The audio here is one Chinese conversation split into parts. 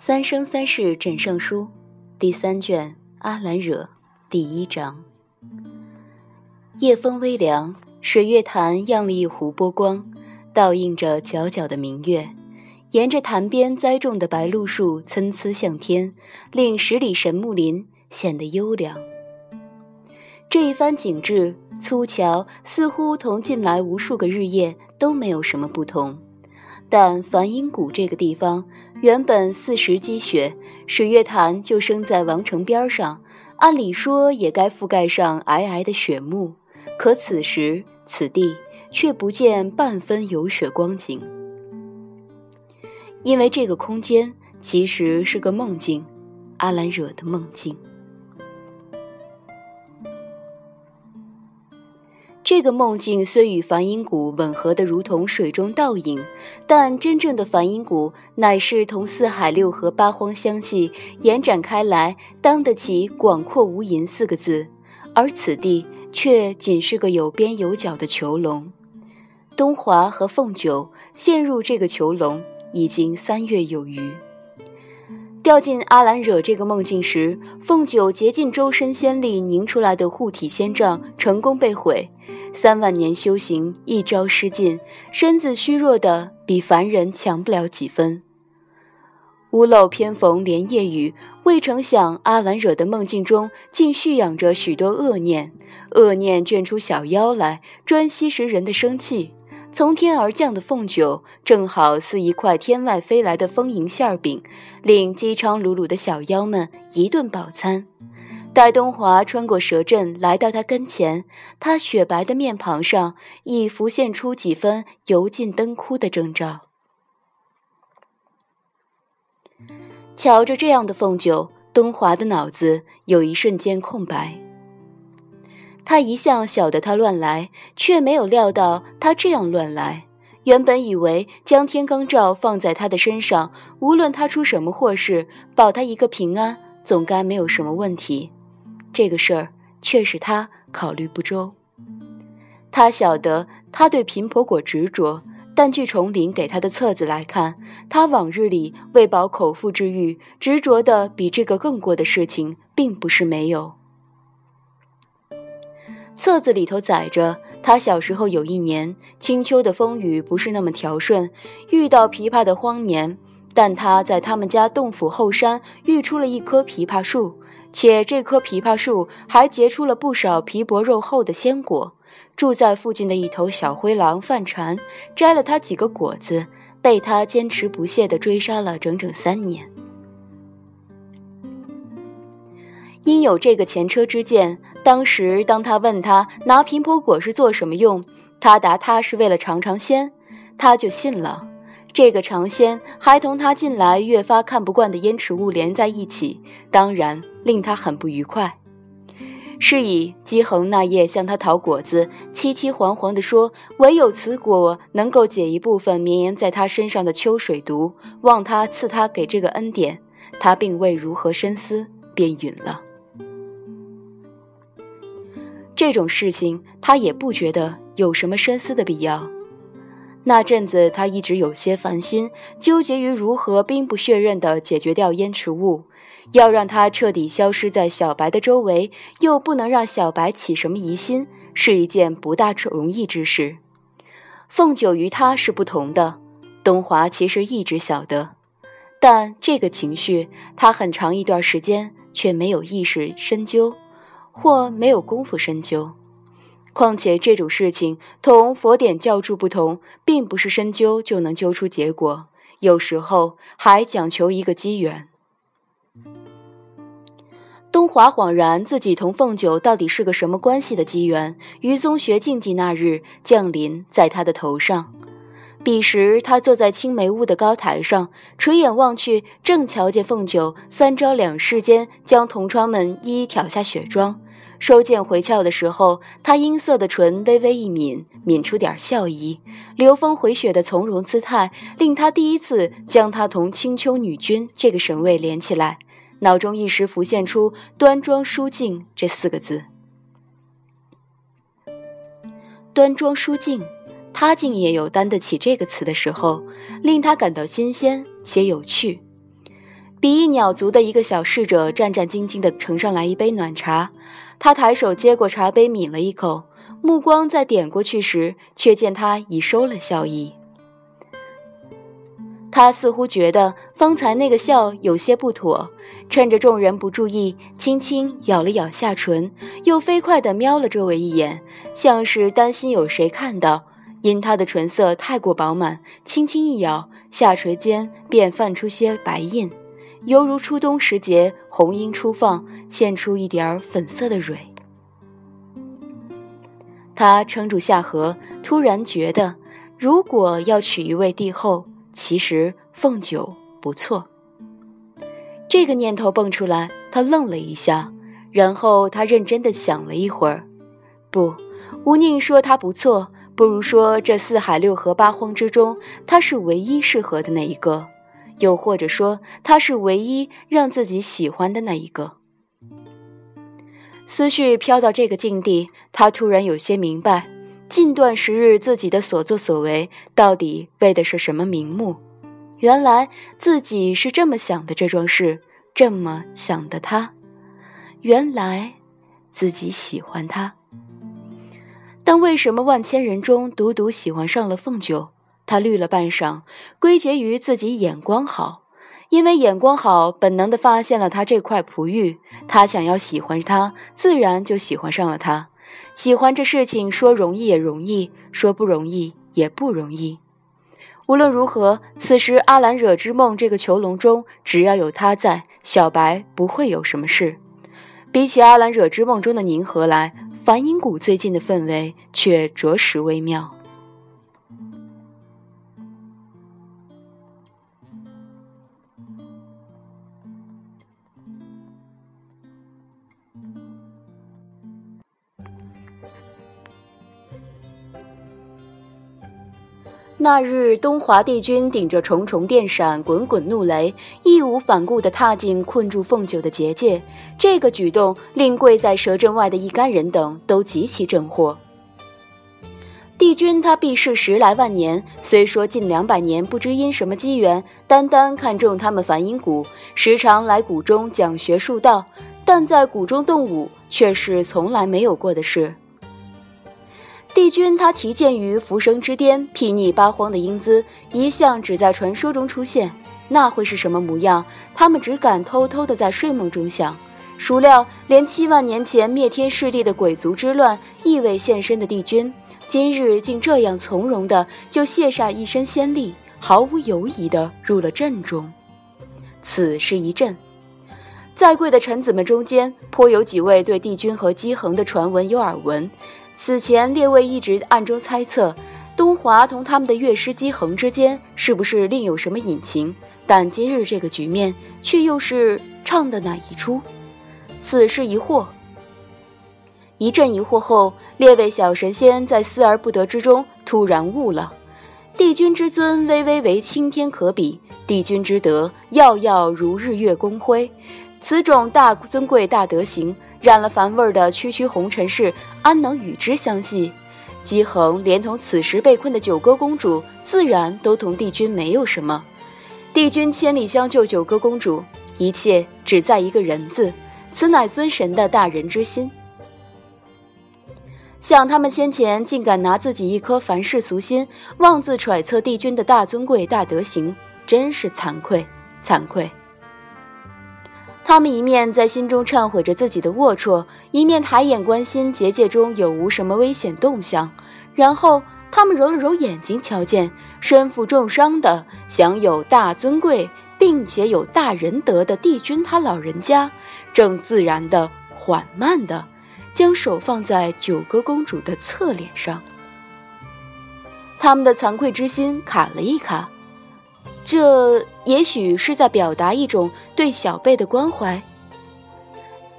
三生三世枕上书，第三卷阿兰惹第一章。夜风微凉，水月潭漾了一湖波光，倒映着皎皎的明月。沿着潭边栽种的白露树参差向天，令十里神木林显得优良。这一番景致，粗瞧似乎同近来无数个日夜都没有什么不同。但梵音谷这个地方原本四时积雪，水月潭就生在王城边上，按理说也该覆盖上皑皑的雪幕，可此时此地却不见半分有雪光景。因为这个空间其实是个梦境，阿兰惹的梦境。这个梦境虽与梵音谷吻合的如同水中倒影，但真正的梵音谷乃是同四海六合八荒相系，延展开来，当得起“广阔无垠”四个字。而此地却仅是个有边有角的囚笼。东华和凤九陷入这个囚笼已经三月有余。掉进阿兰惹这个梦境时，凤九竭尽周身仙力凝出来的护体仙杖成功被毁。三万年修行，一朝失尽，身子虚弱的比凡人强不了几分。屋漏偏逢连夜雨，未成想阿兰惹的梦境中竟蓄养着许多恶念，恶念卷出小妖来，专吸食人的生气。从天而降的凤九，正好似一块天外飞来的丰盈馅饼，令饥肠辘辘的小妖们一顿饱餐。待东华穿过蛇阵来到他跟前，他雪白的面庞上已浮现出几分油尽灯枯的征兆。瞧着这样的凤九，东华的脑子有一瞬间空白。他一向晓得他乱来，却没有料到他这样乱来。原本以为将天罡罩放在他的身上，无论他出什么祸事，保他一个平安，总该没有什么问题。这个事儿却是他考虑不周。他晓得他对贫婆果执着，但据崇林给他的册子来看，他往日里为饱口腹之欲，执着的比这个更过的事情，并不是没有。册子里头载着他小时候有一年青秋的风雨不是那么调顺，遇到枇杷的荒年，但他在他们家洞府后山育出了一棵枇杷树。且这棵枇杷树还结出了不少皮薄肉厚的鲜果。住在附近的一头小灰狼犯馋，摘了他几个果子，被他坚持不懈地追杀了整整三年。因有这个前车之鉴，当时当他问他拿平婆果是做什么用，他答他是为了尝尝鲜，他就信了。这个尝鲜还同他近来越发看不惯的烟池物连在一起，当然令他很不愉快。是以姬恒那夜向他讨果子，凄凄惶惶地说：“唯有此果能够解一部分绵延在他身上的秋水毒，望他赐他给这个恩典。”他并未如何深思，便允了。这种事情他也不觉得有什么深思的必要。那阵子，他一直有些烦心，纠结于如何兵不血刃地解决掉烟池雾，要让他彻底消失在小白的周围，又不能让小白起什么疑心，是一件不大容易之事。凤九与他是不同的，东华其实一直晓得，但这个情绪，他很长一段时间却没有意识深究，或没有功夫深究。况且这种事情同佛典教注不同，并不是深究就能究出结果，有时候还讲求一个机缘。东华恍然，自己同凤九到底是个什么关系的机缘，于宗学禁忌那日降临在他的头上。彼时他坐在青梅屋的高台上，垂眼望去，正瞧见凤九三招两式间将同窗们一一挑下雪妆。收剑回鞘的时候，他阴色的唇微微一抿，抿出点笑意，流风回雪的从容姿态，令他第一次将他同青丘女君这个神位连起来，脑中一时浮现出“端庄淑静”这四个字。端庄淑静，他竟也有担得起这个词的时候，令他感到新鲜且有趣。比翼鸟族的一个小侍者战战兢兢地盛上来一杯暖茶，他抬手接过茶杯，抿了一口，目光再点过去时，却见他已收了笑意。他似乎觉得方才那个笑有些不妥，趁着众人不注意，轻轻咬了咬下唇，又飞快地瞄了周围一眼，像是担心有谁看到。因他的唇色太过饱满，轻轻一咬，下垂间便泛出些白印。犹如初冬时节，红樱初放，现出一点粉色的蕊。他撑住下颌，突然觉得，如果要娶一位帝后，其实凤九不错。这个念头蹦出来，他愣了一下，然后他认真的想了一会儿。不，吴宁说他不错，不如说这四海六合八荒之中，他是唯一适合的那一个。又或者说，他是唯一让自己喜欢的那一个。思绪飘到这个境地，他突然有些明白，近段时日自己的所作所为到底为的是什么名目。原来自己是这么想的，这桩事这么想的他，原来自己喜欢他。但为什么万千人中独独喜欢上了凤九？他绿了半晌，归结于自己眼光好，因为眼光好，本能地发现了他这块璞玉。他想要喜欢他，自然就喜欢上了他。喜欢这事情，说容易也容易，说不容易也不容易。无论如何，此时阿兰惹之梦这个囚笼中，只要有他在，小白不会有什么事。比起阿兰惹之梦中的宁和来，梵音谷最近的氛围却着实微妙。那日，东华帝君顶着重重电闪、滚滚怒雷，义无反顾地踏进困住凤九的结界。这个举动令跪在蛇阵外的一干人等都极其震惑。帝君他避世十来万年，虽说近两百年不知因什么机缘，单单看中他们梵音谷，时常来谷中讲学术道，但在谷中动武却是从来没有过的事。帝君他提剑于浮生之巅，睥睨八荒的英姿，一向只在传说中出现。那会是什么模样？他们只敢偷偷的在睡梦中想。孰料，连七万年前灭天噬地的鬼族之乱亦未现身的帝君，今日竟这样从容的就卸下一身仙力，毫无犹疑的入了阵中。此是一阵，在贵的臣子们中间，颇有几位对帝君和姬恒的传闻有耳闻。此前，列位一直暗中猜测，东华同他们的乐师姬恒之间是不是另有什么隐情？但今日这个局面，却又是唱的哪一出？此事疑惑。一阵疑惑后，列位小神仙在思而不得之中，突然悟了：帝君之尊，微微为青天可比；帝君之德，耀耀如日月光辉。此种大尊贵、大德行。染了凡味的区区红尘事，安能与之相系？姬恒连同此时被困的九歌公主，自然都同帝君没有什么。帝君千里相救九歌公主，一切只在一个人字，此乃尊神的大人之心。想他们先前竟敢拿自己一颗凡世俗心，妄自揣测帝君的大尊贵、大德行，真是惭愧，惭愧。他们一面在心中忏悔着自己的龌龊，一面抬眼关心结界中有无什么危险动向。然后，他们揉了揉眼睛，瞧见身负重伤的、享有大尊贵并且有大仁德的帝君，他老人家正自然的、缓慢的将手放在九歌公主的侧脸上。他们的惭愧之心卡了一卡。这也许是在表达一种对小贝的关怀，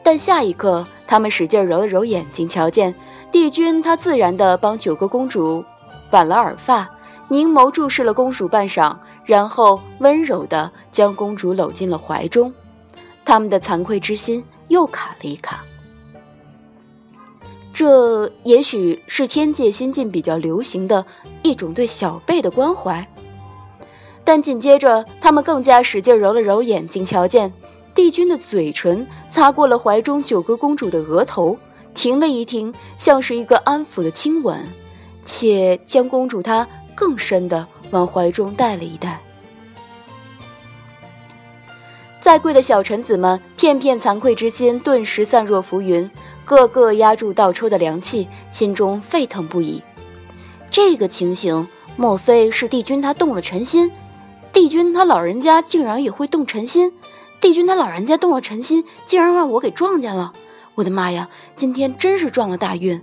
但下一刻，他们使劲揉了揉眼睛，瞧见帝君他自然地帮九个公主挽了耳发，凝眸注视了公主半晌，然后温柔地将公主搂进了怀中。他们的惭愧之心又卡了一卡。这也许是天界新近比较流行的一种对小辈的关怀。但紧接着，他们更加使劲揉了揉眼睛，瞧见帝君的嘴唇擦过了怀中九个公主的额头，停了一停，像是一个安抚的亲吻，且将公主她更深的往怀中带了一带。在贵的小臣子们，片片惭愧之心顿时散若浮云，个个压住倒抽的凉气，心中沸腾不已。这个情形，莫非是帝君他动了臣心？帝君他老人家竟然也会动臣心，帝君他老人家动了臣心，竟然让我给撞见了！我的妈呀，今天真是撞了大运！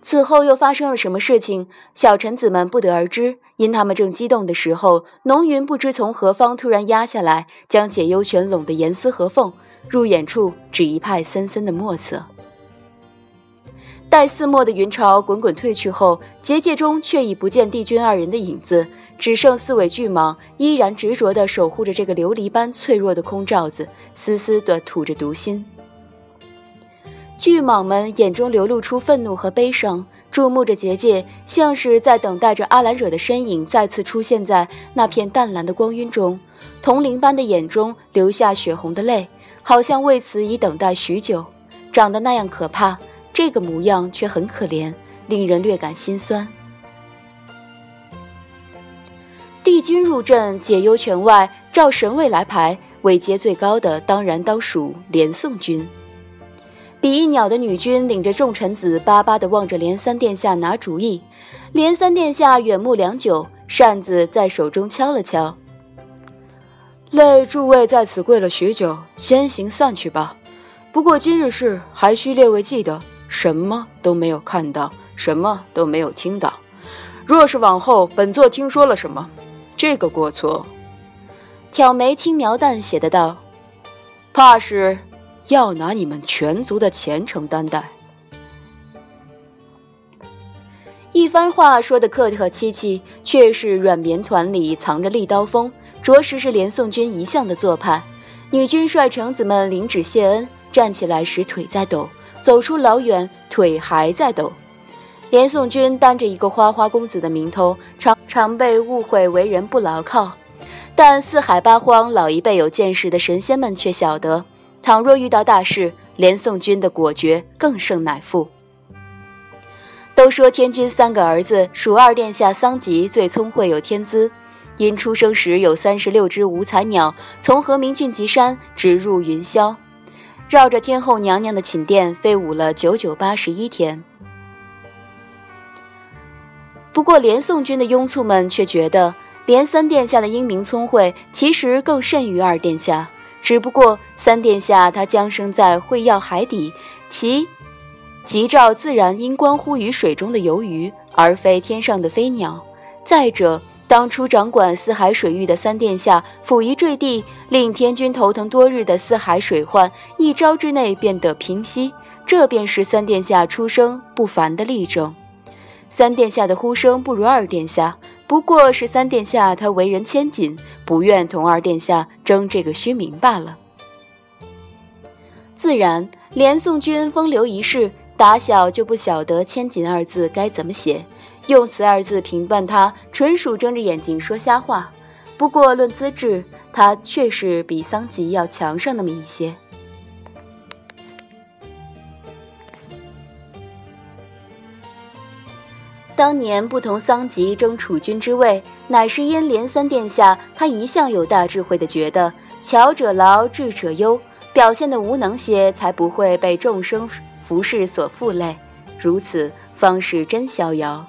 此后又发生了什么事情，小臣子们不得而知。因他们正激动的时候，浓云不知从何方突然压下来，将解忧泉拢得严丝合缝，入眼处只一派森森的墨色。待四墨的云潮滚滚退去后，结界中却已不见帝君二人的影子。只剩四尾巨蟒依然执着地守护着这个琉璃般脆弱的空罩子，丝丝地吐着毒心。巨蟒们眼中流露出愤怒和悲伤，注目着结界，像是在等待着阿兰惹的身影再次出现在那片淡蓝的光晕中。铜铃般的眼中流下血红的泪，好像为此已等待许久。长得那样可怕，这个模样却很可怜，令人略感心酸。帝君入阵解忧泉外，照神位来排，位阶最高的当然当属连宋君。比翼鸟的女君领着众臣子巴巴地望着连三殿下拿主意。连三殿下远目良久，扇子在手中敲了敲。累诸位在此跪了许久，先行散去吧。不过今日事还需列位记得，什么都没有看到，什么都没有听到。若是往后本座听说了什么，这个过错，挑眉轻描淡写的道：“怕是要拿你们全族的前程担待。”一番话说的客客气气，却是软绵团里藏着利刀锋，着实是连宋军一向的做派。女军率臣子们领旨谢恩，站起来时腿在抖，走出老远腿还在抖。连宋军担着一个花花公子的名头，常常被误会为人不牢靠。但四海八荒老一辈有见识的神仙们却晓得，倘若遇到大事，连宋军的果决更胜乃父。都说天君三个儿子，属二殿下桑吉最聪慧有天资，因出生时有三十六只五彩鸟从和明郡极山直入云霄，绕着天后娘娘的寝殿飞舞了九九八十一天。不过，连宋军的拥簇们却觉得，连三殿下的英明聪慧其实更甚于二殿下。只不过，三殿下他降生在会药海底，其吉兆自然应关乎于水中的游鱼，而非天上的飞鸟。再者，当初掌管四海水域的三殿下甫一坠地，令天君头疼多日的四海水患，一朝之内便得平息，这便是三殿下出生不凡的例证。三殿下的呼声不如二殿下，不过是三殿下他为人谦谨，不愿同二殿下争这个虚名罢了。自然，连宋君风流一世，打小就不晓得“谦谨”二字该怎么写，用“词”二字评判他，纯属睁着眼睛说瞎话。不过论资质，他确实比桑吉要强上那么一些。当年不同桑吉争储君之位，乃是因连三殿下他一向有大智慧的，觉得巧者劳，智者忧，表现的无能些，才不会被众生服侍所负累，如此方是真逍遥。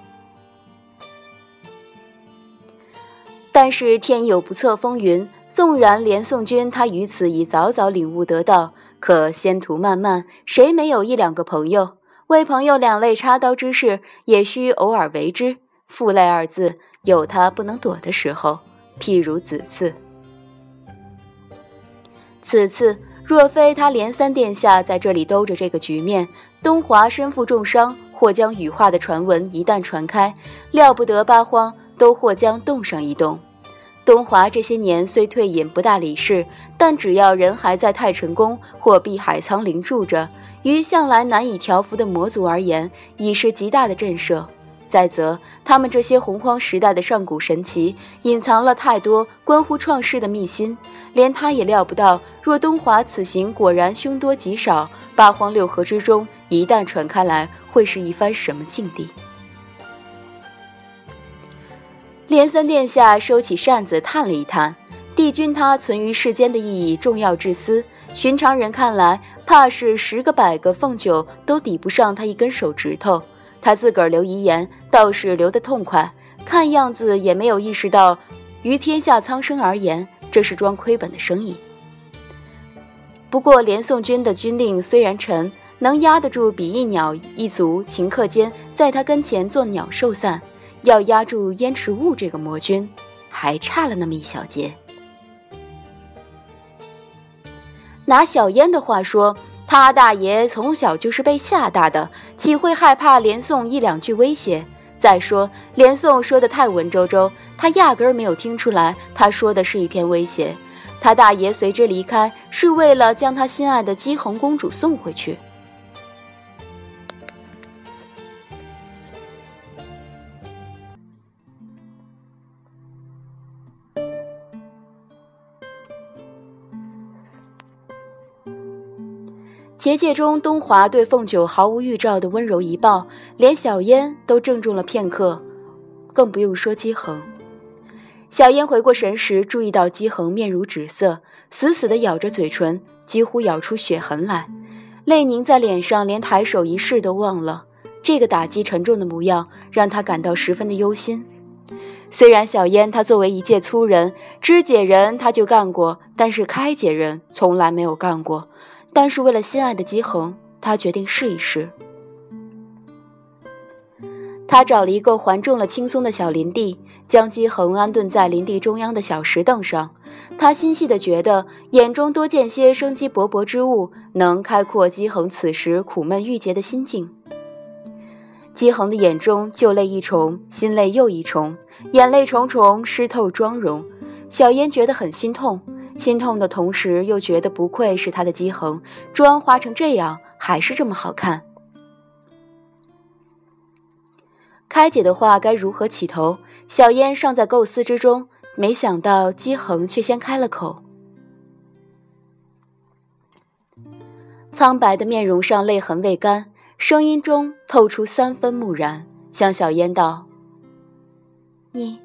但是天有不测风云，纵然连宋君他于此已早早领悟得到，可仙途漫漫，谁没有一两个朋友？为朋友两肋插刀之事，也需偶尔为之。负累二字，有他不能躲的时候，譬如此次。此次若非他连三殿下在这里兜着这个局面，东华身负重伤，或将羽化的传闻一旦传开，料不得八荒都或将动上一动。东华这些年虽退隐不大理事，但只要人还在太晨宫或碧海苍灵住着，于向来难以调服的魔族而言，已是极大的震慑。再则，他们这些洪荒时代的上古神奇，隐藏了太多关乎创世的秘辛，连他也料不到，若东华此行果然凶多吉少，八荒六合之中一旦传开来，会是一番什么境地？连三殿下收起扇子，叹了一叹。帝君他存于世间的意义重要至私，寻常人看来，怕是十个百个凤九都抵不上他一根手指头。他自个儿留遗言，倒是留得痛快，看样子也没有意识到，于天下苍生而言，这是桩亏本的生意。不过，连宋军的军令虽然沉，能压得住比翼鸟一族顷刻间在他跟前做鸟兽散。要压住燕池雾这个魔君，还差了那么一小截。拿小燕的话说，他大爷从小就是被吓大的，岂会害怕连宋一两句威胁？再说，连宋说的太文绉绉，他压根没有听出来，他说的是一篇威胁。他大爷随之离开，是为了将他心爱的姬恒公主送回去。结界中，东华对凤九毫无预兆的温柔一抱，连小烟都怔住了片刻，更不用说姬恒。小烟回过神时，注意到姬恒面如纸色，死死地咬着嘴唇，几乎咬出血痕来，泪凝在脸上，连抬手一试都忘了。这个打击沉重的模样，让他感到十分的忧心。虽然小烟他作为一介粗人，肢解人他就干过，但是开解人从来没有干过。但是为了心爱的姬恒，他决定试一试。他找了一个环重了、轻松的小林地，将姬恒安顿在林地中央的小石凳上。他心细的觉得，眼中多见些生机勃勃之物，能开阔姬恒此时苦闷郁结的心境。姬恒的眼中旧泪一重，心泪又一重，眼泪重重，湿透妆容。小烟觉得很心痛。心痛的同时，又觉得不愧是他的姬恒，妆花成这样，还是这么好看。开解的话该如何起头？小烟尚在构思之中，没想到姬恒却先开了口。苍白的面容上泪痕未干，声音中透出三分木然，向小烟道：“你，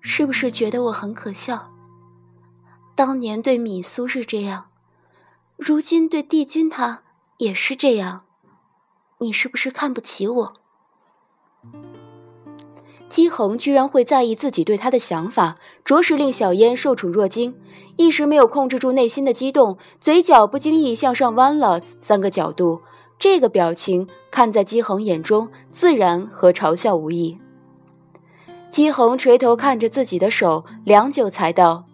是不是觉得我很可笑？”当年对米苏是这样，如今对帝君他也是这样，你是不是看不起我？姬恒居然会在意自己对他的想法，着实令小嫣受宠若惊，一时没有控制住内心的激动，嘴角不经意向上弯了三个角度。这个表情看在姬恒眼中，自然和嘲笑无异。姬恒垂头看着自己的手，良久才道。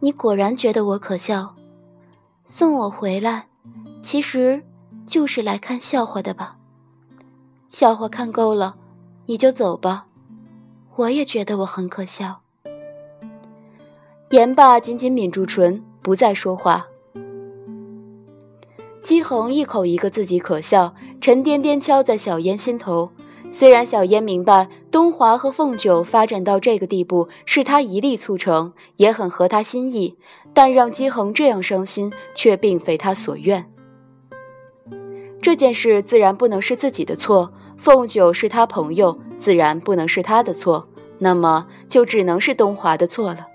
你果然觉得我可笑，送我回来，其实就是来看笑话的吧？笑话看够了，你就走吧。我也觉得我很可笑。言罢，紧紧抿住唇，不再说话。姬恒一口一个自己可笑，沉甸甸敲在小烟心头。虽然小嫣明白东华和凤九发展到这个地步是他一力促成，也很合他心意，但让姬恒这样伤心却并非他所愿。这件事自然不能是自己的错，凤九是他朋友，自然不能是他的错，那么就只能是东华的错了。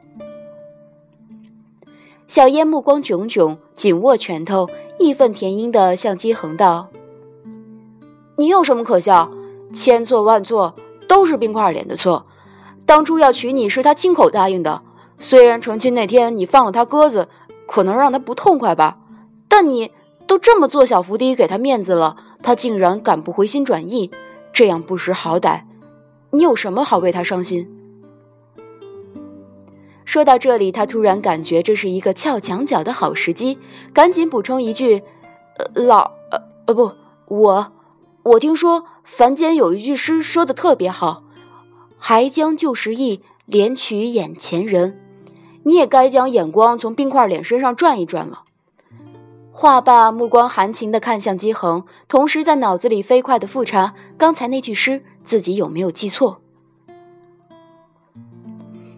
小嫣目光炯炯，紧握拳头，义愤填膺地向姬恒道：“你有什么可笑？”千错万错，都是冰块脸的错。当初要娶你是他亲口答应的，虽然成亲那天你放了他鸽子，可能让他不痛快吧。但你都这么做小伏低给他面子了，他竟然敢不回心转意，这样不识好歹，你有什么好为他伤心？说到这里，他突然感觉这是一个撬墙角的好时机，赶紧补充一句：“呃，老……呃……呃，不，我……我听说凡间有一句诗说的特别好，还将旧时意，怜取眼前人。你也该将眼光从冰块脸身上转一转了。”话罢，目光含情地看向姬恒，同时在脑子里飞快地复查刚才那句诗，自己有没有记错。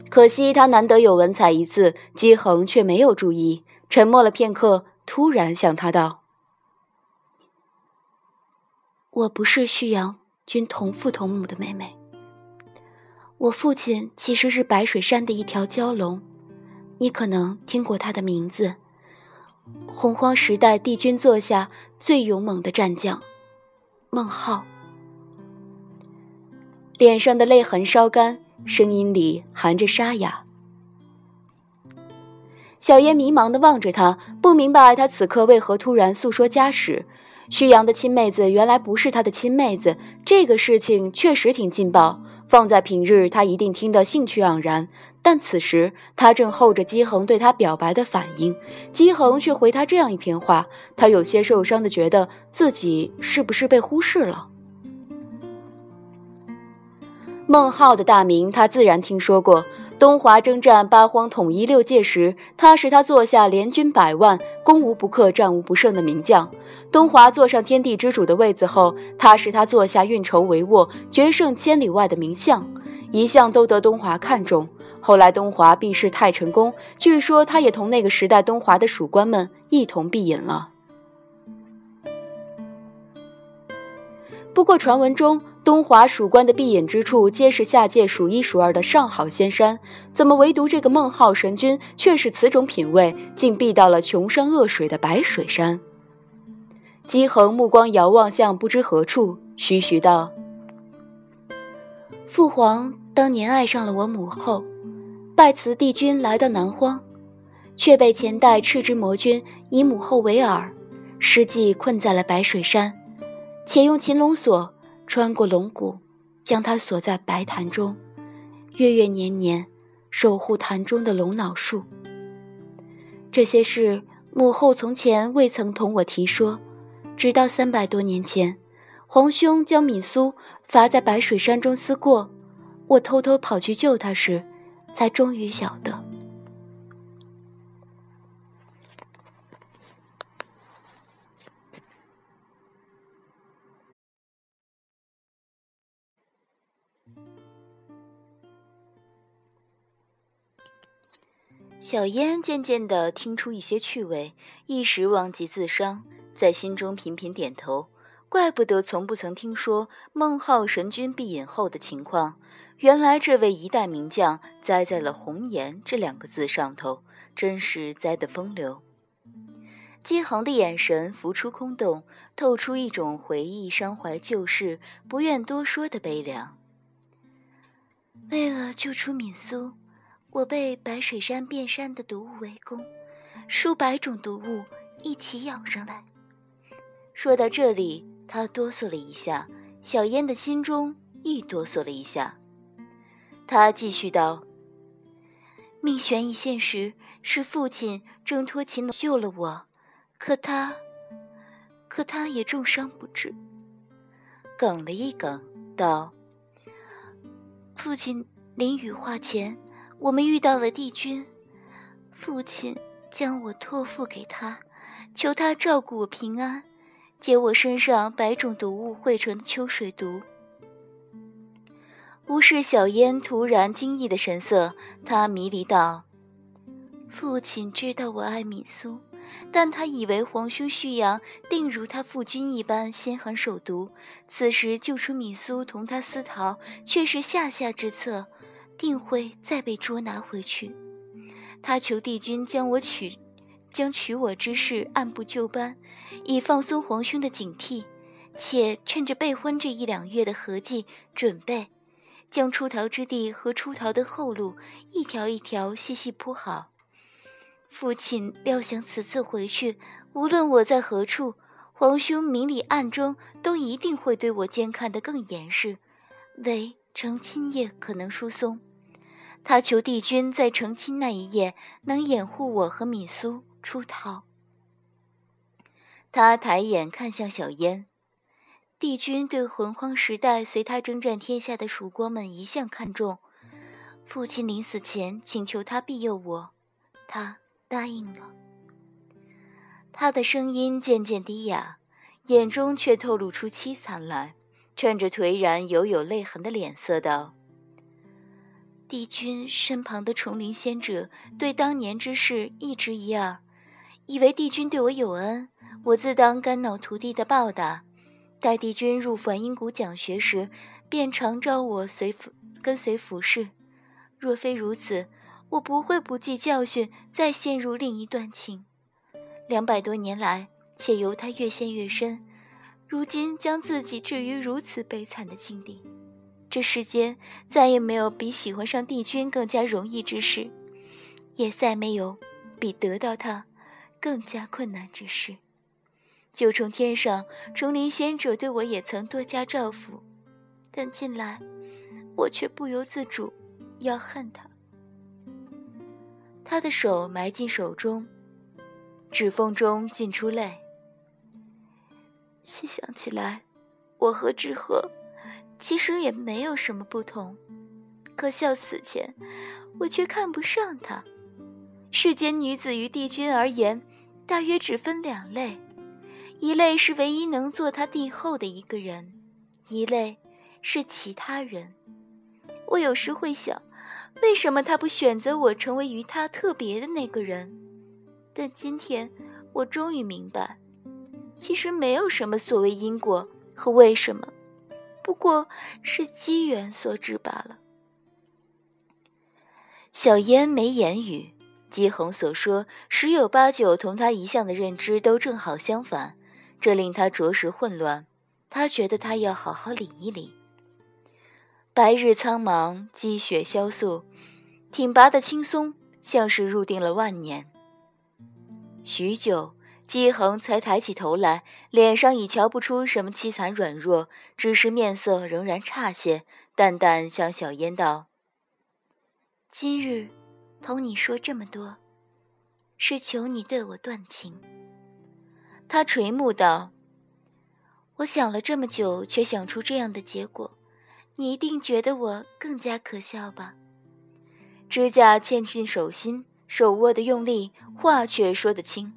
可惜他难得有文采一次，姬恒却没有注意，沉默了片刻，突然向他道：“我不是旭阳君同父同母的妹妹，我父亲其实是白水山的一条蛟龙，你可能听过他的名字。”洪荒时代，帝君座下最勇猛的战将，孟浩。脸上的泪痕稍干，声音里含着沙哑。小烟迷茫地望着他，不明白他此刻为何突然诉说家史。旭阳的亲妹子原来不是他的亲妹子，这个事情确实挺劲爆。放在平日，他一定听得兴趣盎然。但此时他正候着姬恒对他表白的反应，姬恒却回他这样一篇话，他有些受伤的觉得自己是不是被忽视了。孟浩的大名他自然听说过，东华征战八荒统一六界时，他是他座下联军百万，攻无不克，战无不胜的名将。东华坐上天地之主的位子后，他是他座下运筹帷幄、决胜千里外的名相，一向都得东华看重。后来东华避世太成功，据说他也同那个时代东华的属官们一同避隐了。不过传闻中，东华属官的避隐之处皆是下界数一数二的上好仙山，怎么唯独这个孟浩神君却是此种品位，竟避到了穷山恶水的白水山？姬恒目光遥望向不知何处，徐徐道：“父皇当年爱上了我母后。”拜辞帝君来到南荒，却被前代赤之魔君以母后为饵，失计困在了白水山，且用擒龙锁穿过龙骨，将它锁在白潭中，月月年年守护潭中的龙脑树。这些事母后从前未曾同我提说，直到三百多年前，皇兄将敏苏罚在白水山中思过，我偷偷跑去救他时。才终于晓得，小烟渐渐地听出一些趣味，一时忘记自伤，在心中频频点头。怪不得从不曾听说孟浩神君闭眼后的情况，原来这位一代名将栽在了“红颜”这两个字上头，真是栽得风流。姬恒的眼神浮出空洞，透出一种回忆、伤怀旧事、不愿多说的悲凉。为了救出敏苏，我被白水山遍山的毒物围攻，数百种毒物一起咬上来。说到这里。他哆嗦了一下，小烟的心中亦哆嗦了一下。他继续道：“命悬一线时，是父亲挣脱秦龙救了我，可他，可他也重伤不治。”哽了一哽，道：“父亲临羽化前，我们遇到了帝君，父亲将我托付给他，求他照顾我平安。”解我身上百种毒物汇成的秋水毒。无视小烟突然惊异的神色，他迷离道：“父亲知道我爱敏苏，但他以为皇兄旭阳定如他父君一般心狠手毒，此时救出敏苏同他私逃，却是下下之策，定会再被捉拿回去。他求帝君将我取。”将娶我之事按部就班，以放松皇兄的警惕，且趁着备婚这一两月的合计准备，将出逃之地和出逃的后路一条一条细细铺好。父亲料想此次回去，无论我在何处，皇兄明里暗中都一定会对我监看得更严实，唯成亲夜可能疏松。他求帝君在成亲那一夜能掩护我和米苏出逃。他抬眼看向小烟，帝君对洪荒时代随他征战天下的蜀国们一向看重，父亲临死前请求他庇佑我，他答应了。他的声音渐渐低哑，眼中却透露出凄惨来，趁着颓然犹有泪痕的脸色道。帝君身旁的重灵仙者对当年之事一知一二，以为帝君对我有恩，我自当肝脑涂地的报答。待帝君入梵音谷讲学时，便常召我随府跟随服侍。若非如此，我不会不计教训，再陷入另一段情。两百多年来，且由他越陷越深，如今将自己置于如此悲惨的境地。这世间再也没有比喜欢上帝君更加容易之事，也再没有比得到他更加困难之事。九重天上，重林仙者对我也曾多加照拂，但近来我却不由自主要恨他。他的手埋进手中，指缝中浸出泪。细想起来，我和志和。其实也没有什么不同，可笑死前，我却看不上他。世间女子于帝君而言，大约只分两类：一类是唯一能做他帝后的一个人，一类是其他人。我有时会想，为什么他不选择我成为与他特别的那个人？但今天，我终于明白，其实没有什么所谓因果和为什么。不过是机缘所致罢了。小烟没言语，姬恒所说十有八九同他一向的认知都正好相反，这令他着实混乱。他觉得他要好好理一理。白日苍茫，积雪萧素，挺拔的青松像是入定了万年。许久。姬恒才抬起头来，脸上已瞧不出什么凄惨软弱，只是面色仍然差些，淡淡向小烟道：“今日同你说这么多，是求你对我断情。”他垂目道：“我想了这么久，却想出这样的结果，你一定觉得我更加可笑吧？”指甲嵌进手心，手握的用力，话却说得轻。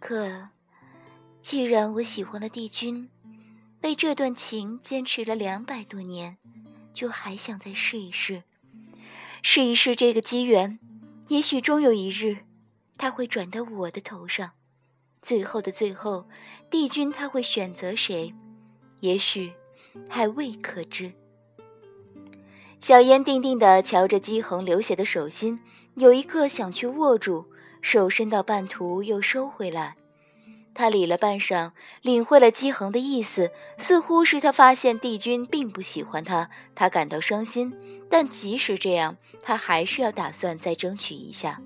可，既然我喜欢了帝君，为这段情坚持了两百多年，就还想再试一试，试一试这个机缘，也许终有一日，他会转到我的头上。最后的最后，帝君他会选择谁，也许还未可知。小烟定定地瞧着姬恒流血的手心，有一刻想去握住。手伸到半途，又收回来。他理了半晌，领会了姬恒的意思，似乎是他发现帝君并不喜欢他，他感到伤心。但即使这样，他还是要打算再争取一下。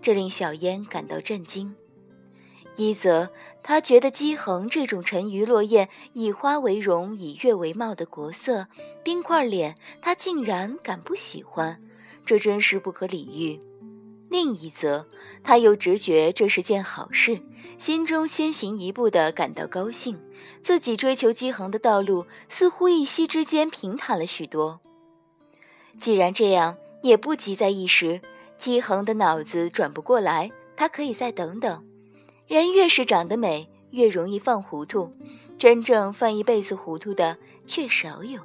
这令小烟感到震惊。一则，他觉得姬恒这种沉鱼落雁、以花为容、以月为貌的国色冰块脸，他竟然敢不喜欢，这真是不可理喻。另一则，他又直觉这是件好事，心中先行一步的感到高兴，自己追求姬恒的道路似乎一夕之间平坦了许多。既然这样，也不急在一时。姬恒的脑子转不过来，他可以再等等。人越是长得美，越容易犯糊涂，真正犯一辈子糊涂的却少有。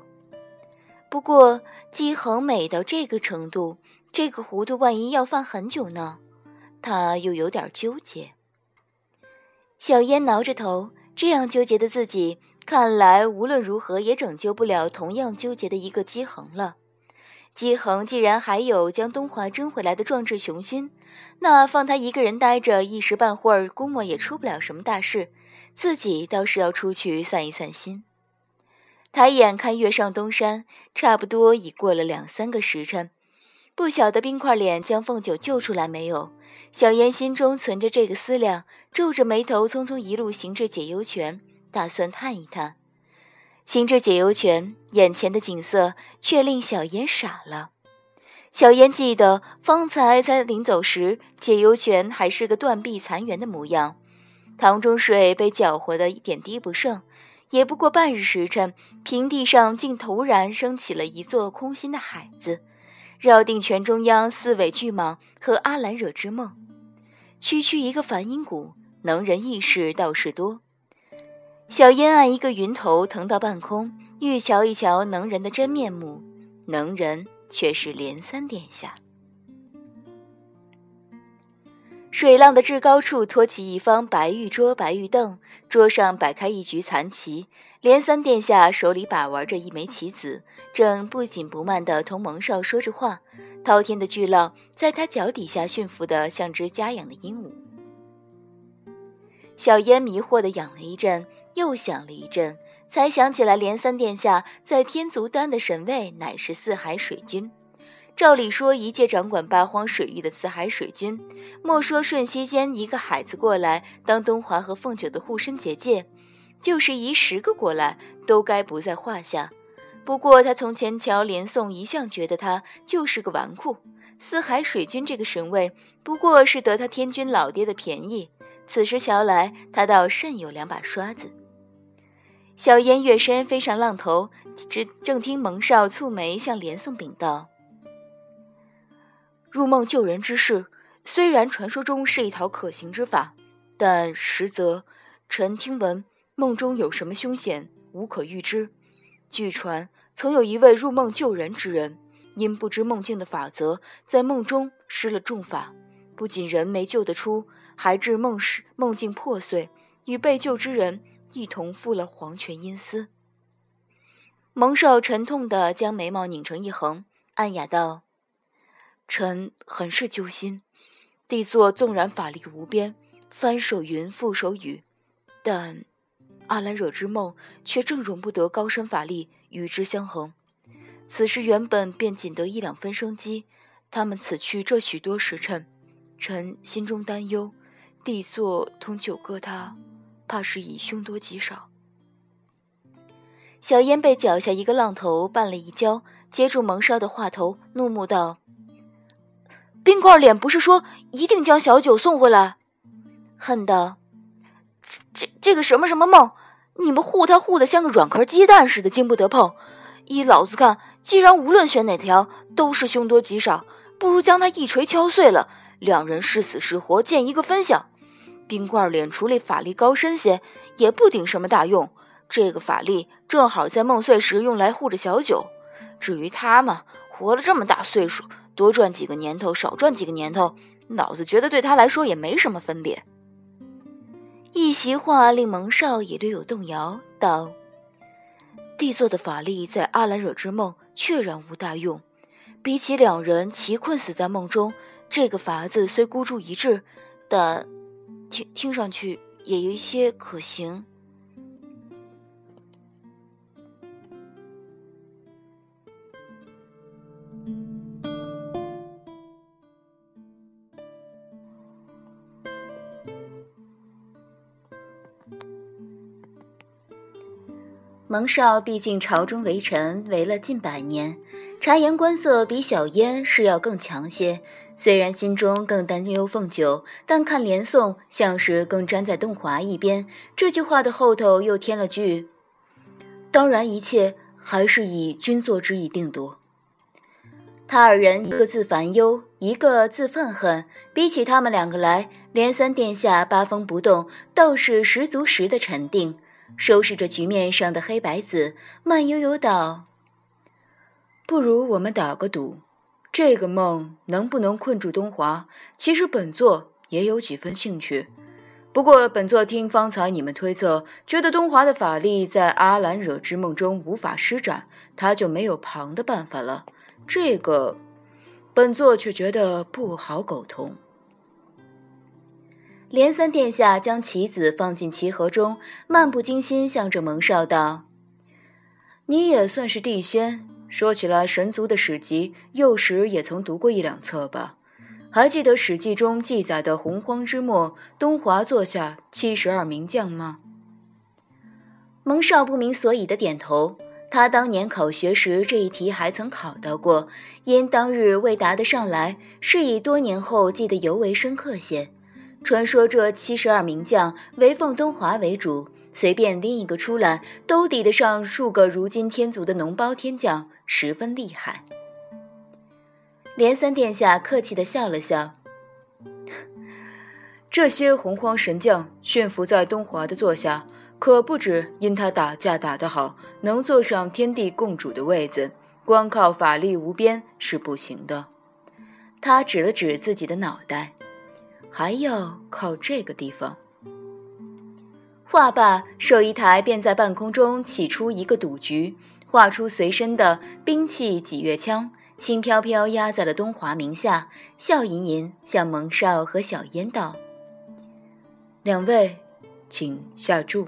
不过，姬恒美到这个程度。这个糊涂，万一要放很久呢？他又有点纠结。小烟挠着头，这样纠结的自己，看来无论如何也拯救不了同样纠结的一个姬恒了。姬恒既然还有将东华争回来的壮志雄心，那放他一个人待着，一时半会儿估摸也出不了什么大事。自己倒是要出去散一散心。抬眼看月上东山，差不多已过了两三个时辰。不晓得冰块脸将凤九救出来没有？小妍心中存着这个思量，皱着眉头，匆匆一路行至解忧泉，打算探一探。行至解忧泉，眼前的景色却令小妍傻了。小燕记得方才在临走时，解忧泉还是个断壁残垣的模样，塘中水被搅和的一点滴不剩。也不过半日时辰，平地上竟突然升起了一座空心的海子，绕定泉中央四尾巨蟒和阿兰惹之梦。区区一个梵音谷，能人异士倒是多。小烟按一个云头腾到半空，欲瞧一瞧能人的真面目，能人。却是连三殿下。水浪的至高处，托起一方白玉桌、白玉凳，桌上摆开一局残棋。连三殿下手里把玩着一枚棋子，正不紧不慢地同蒙少说着话。滔天的巨浪在他脚底下驯服的像只家养的鹦鹉。小烟迷惑地养了一阵，又想了一阵。才想起来，连三殿下在天族丹的神位乃是四海水君。照理说，一介掌管八荒水域的四海水君，莫说瞬息间一个海子过来当东华和凤九的护身结界，就是移十个过来，都该不在话下。不过他从前瞧连宋，一向觉得他就是个纨绔。四海水君这个神位，不过是得他天君老爹的便宜。此时瞧来，他倒甚有两把刷子。小烟跃身飞上浪头，只正听蒙少蹙眉向连宋禀道：“入梦救人之事，虽然传说中是一条可行之法，但实则臣听闻梦中有什么凶险，无可预知。据传曾有一位入梦救人之人，因不知梦境的法则，在梦中施了重法，不仅人没救得出，还致梦时梦境破碎，与被救之人。”一同负了黄泉阴司。蒙少沉痛地将眉毛拧成一横，暗哑道：“臣很是揪心。帝座纵然法力无边，翻手云覆手雨，但阿兰惹之梦却正容不得高深法力与之相衡。此时原本便仅得一两分生机，他们此去这许多时辰，臣心中担忧，帝座同九哥他。”怕是已凶多吉少。小烟被脚下一个浪头绊了一跤，接住蒙少的话头，怒目道：“冰块脸不是说一定将小九送回来？”恨道：“这这个什么什么梦，你们护他护得像个软壳鸡蛋似的，经不得碰。依老子看，既然无论选哪条都是凶多吉少，不如将他一锤敲碎了，两人是死是活，见一个分晓。”冰块脸处理法力高深些，也不顶什么大用。这个法力正好在梦碎时用来护着小九。至于他嘛，活了这么大岁数，多赚几个年头，少赚几个年头，老子觉得对他来说也没什么分别。一席话令蒙少也略有动摇，道：“帝座的法力在阿兰惹之梦确然无大用，比起两人齐困死在梦中，这个法子虽孤注一掷，但……”听听上去也有一些可行。蒙少毕竟朝中为臣，为了近百年，察言观色比小燕是要更强些。虽然心中更担忧凤九，但看连宋像是更站在东华一边。这句话的后头又添了句：“当然，一切还是以君作之以定夺。”他二人一个自烦忧，一个自愤恨。比起他们两个来，连三殿下八风不动，倒是十足十的沉定，收拾着局面上的黑白子，慢悠悠道：“不如我们打个赌。”这个梦能不能困住东华？其实本座也有几分兴趣。不过本座听方才你们推测，觉得东华的法力在阿兰惹之梦中无法施展，他就没有旁的办法了。这个，本座却觉得不好苟同。连三殿下将棋子放进棋盒中，漫不经心向着蒙少道：“你也算是地仙。”说起来，神族的史籍，幼时也曾读过一两册吧？还记得《史记》中记载的洪荒之末，东华座下七十二名将吗？蒙少不明所以的点头。他当年考学时这一题还曾考到过，因当日未答得上来，是以多年后记得尤为深刻些。传说这七十二名将唯奉东华为主，随便拎一个出来，都抵得上数个如今天族的脓包天将，十分厉害。连三殿下客气的笑了笑。这些洪荒神将驯服在东华的座下，可不止因他打架打得好，能坐上天地共主的位子，光靠法力无边是不行的。他指了指自己的脑袋，还要靠这个地方。话罢，寿衣台便在半空中起出一个赌局，画出随身的兵器几月枪，轻飘飘压在了东华名下，笑吟吟向蒙少和小烟道。两位，请下注。